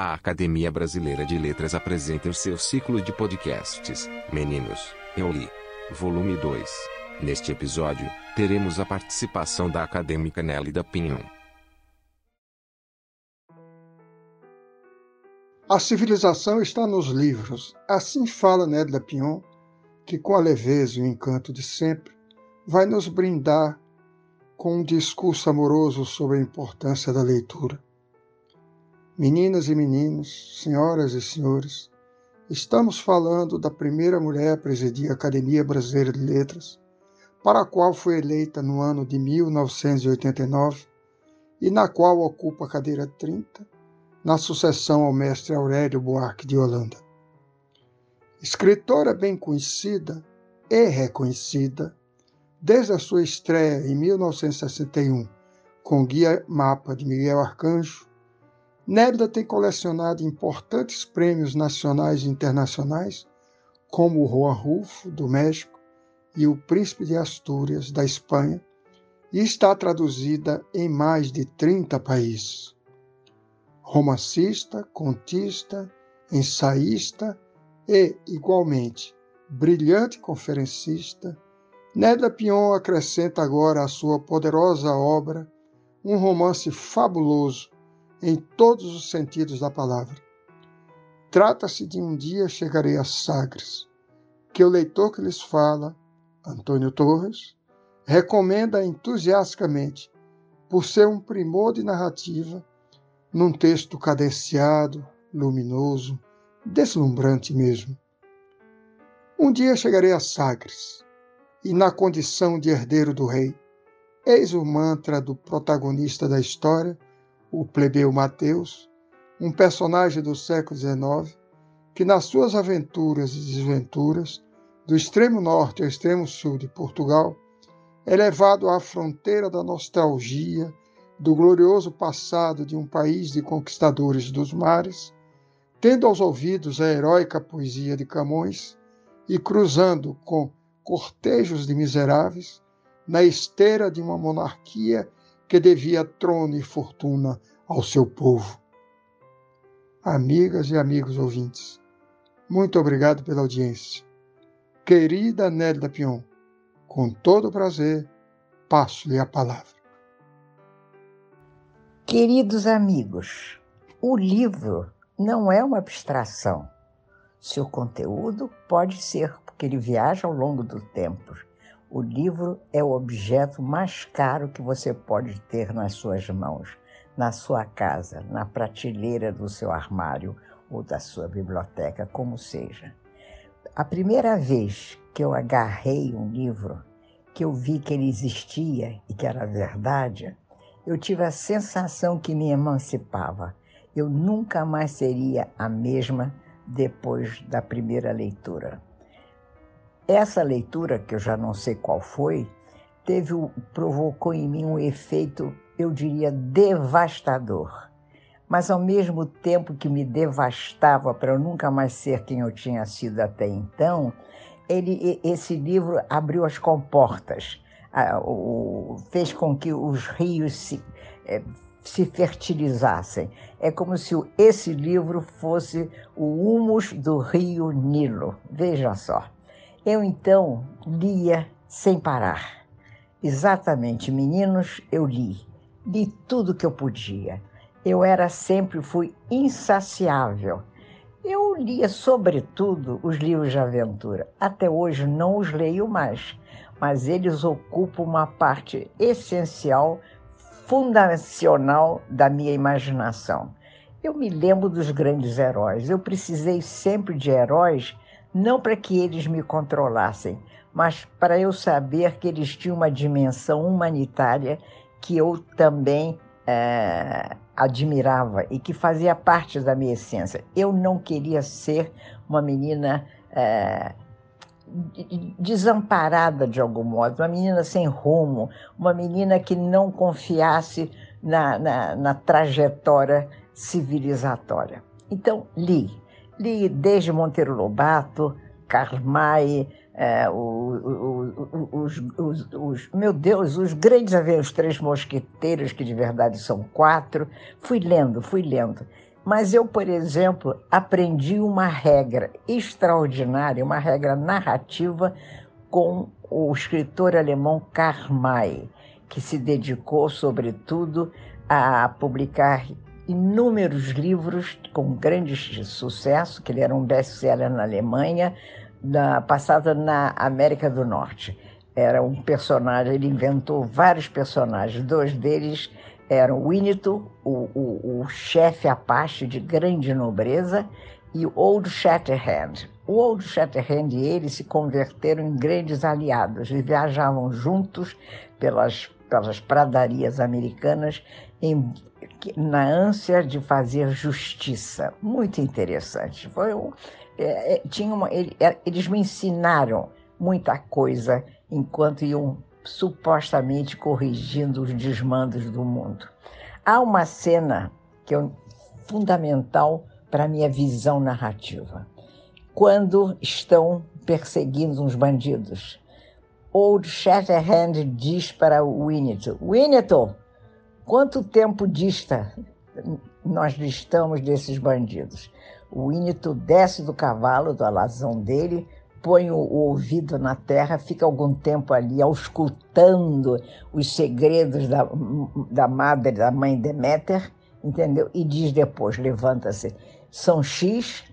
A Academia Brasileira de Letras apresenta o seu ciclo de podcasts, Meninos, Eu Li. Volume 2. Neste episódio, teremos a participação da acadêmica Nélida Pinhon. A civilização está nos livros. Assim fala Nélida Pinhon, que com a leveza e o encanto de sempre, vai nos brindar com um discurso amoroso sobre a importância da leitura. Meninas e meninos, senhoras e senhores, estamos falando da primeira mulher a presidir a Academia Brasileira de Letras, para a qual foi eleita no ano de 1989 e na qual ocupa a cadeira 30, na sucessão ao mestre Aurélio Buarque de Holanda. Escritora bem conhecida e reconhecida, Desde a sua estreia em 1961 com o Guia Mapa de Miguel Arcanjo, Nébida tem colecionado importantes prêmios nacionais e internacionais, como o Juan Rufo, do México, e o Príncipe de Astúrias, da Espanha, e está traduzida em mais de 30 países. Romancista, contista, ensaísta e, igualmente, brilhante conferencista, Nélia Pion acrescenta agora à sua poderosa obra um romance fabuloso em todos os sentidos da palavra. Trata-se de Um Dia Chegarei a Sagres, que o leitor que lhes fala, Antônio Torres, recomenda entusiasticamente por ser um primor de narrativa num texto cadenciado, luminoso, deslumbrante mesmo. Um dia chegarei a Sagres, e na condição de herdeiro do rei. Eis o mantra do protagonista da história, o plebeu Mateus, um personagem do século XIX, que nas suas aventuras e desventuras, do extremo norte ao extremo sul de Portugal, é levado à fronteira da nostalgia, do glorioso passado de um país de conquistadores dos mares, tendo aos ouvidos a heróica poesia de Camões e cruzando com cortejos de miseráveis, na esteira de uma monarquia que devia trono e fortuna ao seu povo. Amigas e amigos ouvintes, muito obrigado pela audiência. Querida Nélida Pion, com todo prazer, passo-lhe a palavra. Queridos amigos, o livro não é uma abstração. Seu conteúdo pode ser que ele viaja ao longo do tempo. O livro é o objeto mais caro que você pode ter nas suas mãos, na sua casa, na prateleira do seu armário ou da sua biblioteca, como seja. A primeira vez que eu agarrei um livro, que eu vi que ele existia e que era verdade, eu tive a sensação que me emancipava. Eu nunca mais seria a mesma depois da primeira leitura. Essa leitura, que eu já não sei qual foi, teve, provocou em mim um efeito, eu diria, devastador. Mas ao mesmo tempo que me devastava para eu nunca mais ser quem eu tinha sido até então, ele, esse livro abriu as comportas, fez com que os rios se, é, se fertilizassem. É como se esse livro fosse o humus do rio Nilo. Veja só. Eu então lia sem parar. Exatamente, meninos, eu li. Li tudo que eu podia. Eu era sempre, fui insaciável. Eu lia, sobretudo, os livros de aventura. Até hoje não os leio mais, mas eles ocupam uma parte essencial, fundacional da minha imaginação. Eu me lembro dos grandes heróis. Eu precisei sempre de heróis não para que eles me controlassem, mas para eu saber que eles tinham uma dimensão humanitária que eu também é, admirava e que fazia parte da minha essência. Eu não queria ser uma menina é, desamparada de algum modo, uma menina sem rumo, uma menina que não confiasse na, na, na trajetória civilizatória. Então, li Li desde Monteiro Lobato, Karl May, é, o, o, o, os, os, os, meu Deus, os grandes os três mosqueteiros, que de verdade são quatro. Fui lendo, fui lendo. Mas eu, por exemplo, aprendi uma regra extraordinária, uma regra narrativa com o escritor alemão Karl May, que se dedicou, sobretudo, a publicar inúmeros livros com grande sucesso, que ele era um best-seller na Alemanha, passada na América do Norte. Era um personagem, ele inventou vários personagens, dois deles eram Winnetou, o, o, o chefe Apache de grande nobreza, e Old Shatterhand. O Old Shatterhand e ele se converteram em grandes aliados e viajavam juntos pelas, pelas pradarias americanas em, na ânsia de fazer justiça. Muito interessante. Foi um, é, é tinha uma, ele, é, eles me ensinaram muita coisa enquanto iam supostamente corrigindo os desmandos do mundo. Há uma cena que é fundamental para a minha visão narrativa. Quando estão perseguindo uns bandidos, Old Shatterhand diz para Winnetou: Winnetou, quanto tempo dista nós distamos desses bandidos? Winnetou desce do cavalo, do alazão dele, põe o, ouvido na terra, fica algum tempo ali auscultando os segredos da, da madre, da mãe Deméter, entendeu? E diz depois, levanta-se, são X,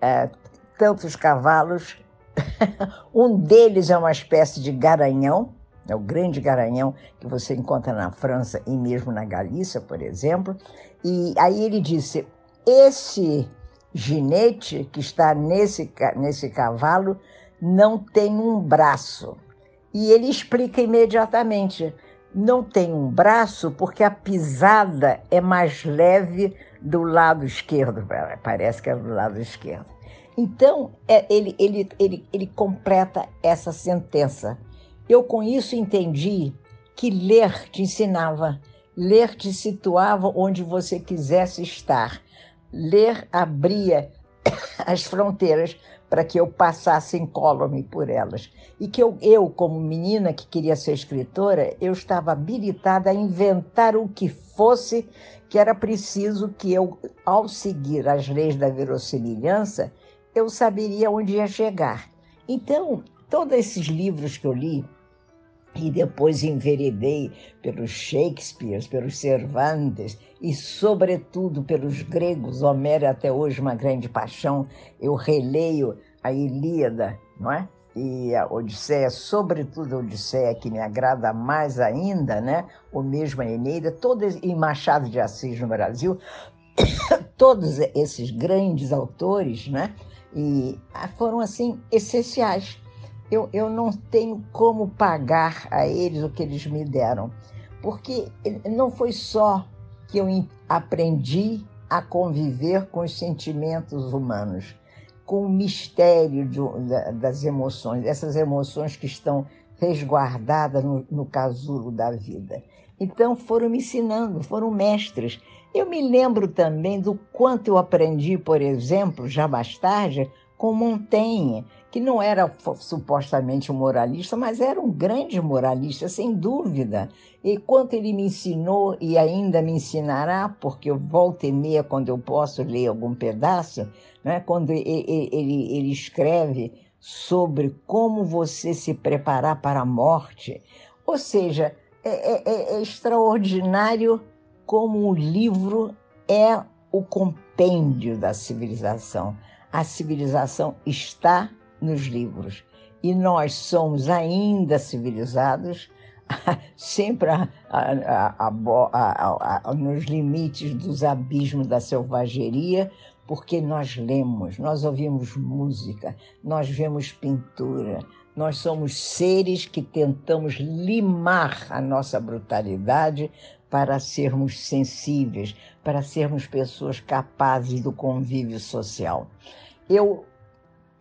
é, tantos cavalos, um deles é uma espécie de garanhão, é o grande garanhão que você encontra na França e mesmo na Galícia, por exemplo. E aí ele disse: esse ginete que está nesse, nesse cavalo não tem um braço. E ele explica imediatamente: não tem um braço porque a pisada é mais leve do lado esquerdo, parece que é do lado esquerdo. Então, é, ele, ele, ele, ele completa essa sentença. Eu, com isso, entendi que ler te ensinava, ler te situava onde você quisesse estar. Ler abria as fronteiras para que eu passasse incólume por elas. E que eu, eu, como menina que queria ser escritora, eu estava habilitada a inventar o que fosse que era preciso que eu, ao seguir as leis da verossimilhança, eu saberia onde ia chegar. Então, todos esses livros que eu li, e depois enveredei pelos Shakespeare, pelos Cervantes e, sobretudo, pelos gregos. Homero é até hoje uma grande paixão. Eu releio a Ilíada, não é? E a Odisseia, sobretudo a Odisseia, que me agrada mais ainda, né? O mesmo a Eneida, todos, e Machado de Assis no Brasil, todos esses grandes autores, né? E foram, assim, essenciais eu, eu não tenho como pagar a eles o que eles me deram, porque não foi só que eu aprendi a conviver com os sentimentos humanos, com o mistério de, das emoções, essas emoções que estão resguardadas no, no casulo da vida. Então foram me ensinando, foram mestres. Eu me lembro também do quanto eu aprendi, por exemplo, já mais tarde, com Montaigne, que não era supostamente um moralista, mas era um grande moralista, sem dúvida. E quanto ele me ensinou e ainda me ensinará, porque eu volto e meia, quando eu posso ler algum pedaço, né, quando ele, ele, ele escreve sobre como você se preparar para a morte. Ou seja, é, é, é extraordinário como o livro é o compêndio da civilização. A civilização está nos livros. E nós somos ainda civilizados sempre a, a, a, nos limites dos abismos da selvageria, porque nós lemos, nós ouvimos música, nós vemos pintura, nós somos seres que tentamos limar a nossa brutalidade para sermos sensíveis, para sermos pessoas capazes do convívio social eu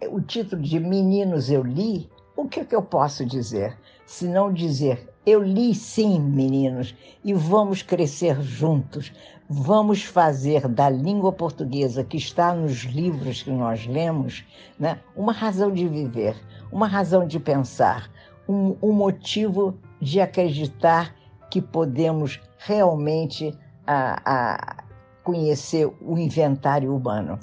o título de Meninos eu li, o que, que eu posso dizer? Se não dizer, eu li sim, meninos, e vamos crescer juntos. Vamos fazer da língua portuguesa que está nos livros que nós lemos né, uma razão de viver, uma razão de pensar, um, um motivo de acreditar que podemos realmente a, a, conhecer o inventário humano.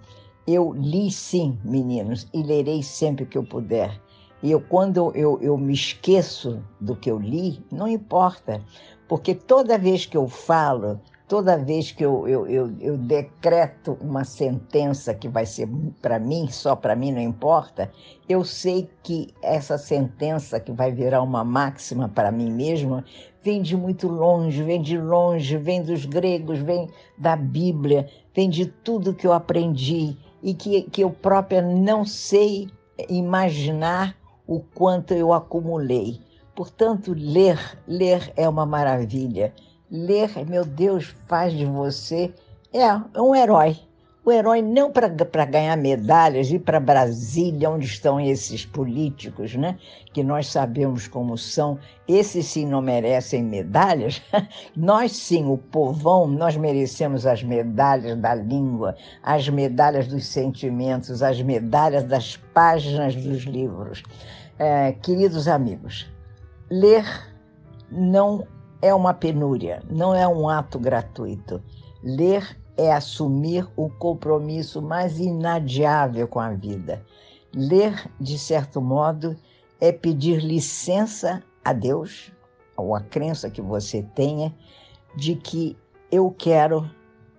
Eu li sim, meninos, e lerei sempre que eu puder. E eu, quando eu, eu me esqueço do que eu li, não importa, porque toda vez que eu falo, toda vez que eu, eu, eu, eu decreto uma sentença que vai ser para mim, só para mim, não importa, eu sei que essa sentença que vai virar uma máxima para mim mesma vem de muito longe, vem de longe, vem dos gregos, vem da Bíblia, vem de tudo que eu aprendi e que, que eu própria não sei imaginar o quanto eu acumulei. Portanto, ler, ler é uma maravilha. Ler, meu Deus, faz de você é um herói o herói não para ganhar medalhas, ir para Brasília, onde estão esses políticos, né? que nós sabemos como são, esses sim não merecem medalhas. nós sim, o povão, nós merecemos as medalhas da língua, as medalhas dos sentimentos, as medalhas das páginas dos livros. É, queridos amigos, ler não é uma penúria, não é um ato gratuito. Ler é assumir o compromisso mais inadiável com a vida. Ler, de certo modo, é pedir licença a Deus, ou a crença que você tenha, de que eu quero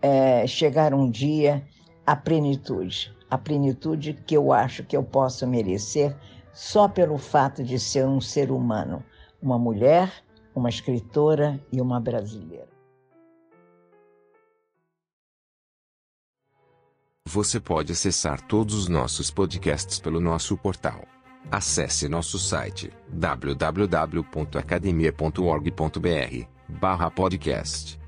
é, chegar um dia à plenitude, a plenitude que eu acho que eu posso merecer só pelo fato de ser um ser humano, uma mulher, uma escritora e uma brasileira. Você pode acessar todos os nossos podcasts pelo nosso portal. Acesse nosso site www.academia.org.br/podcast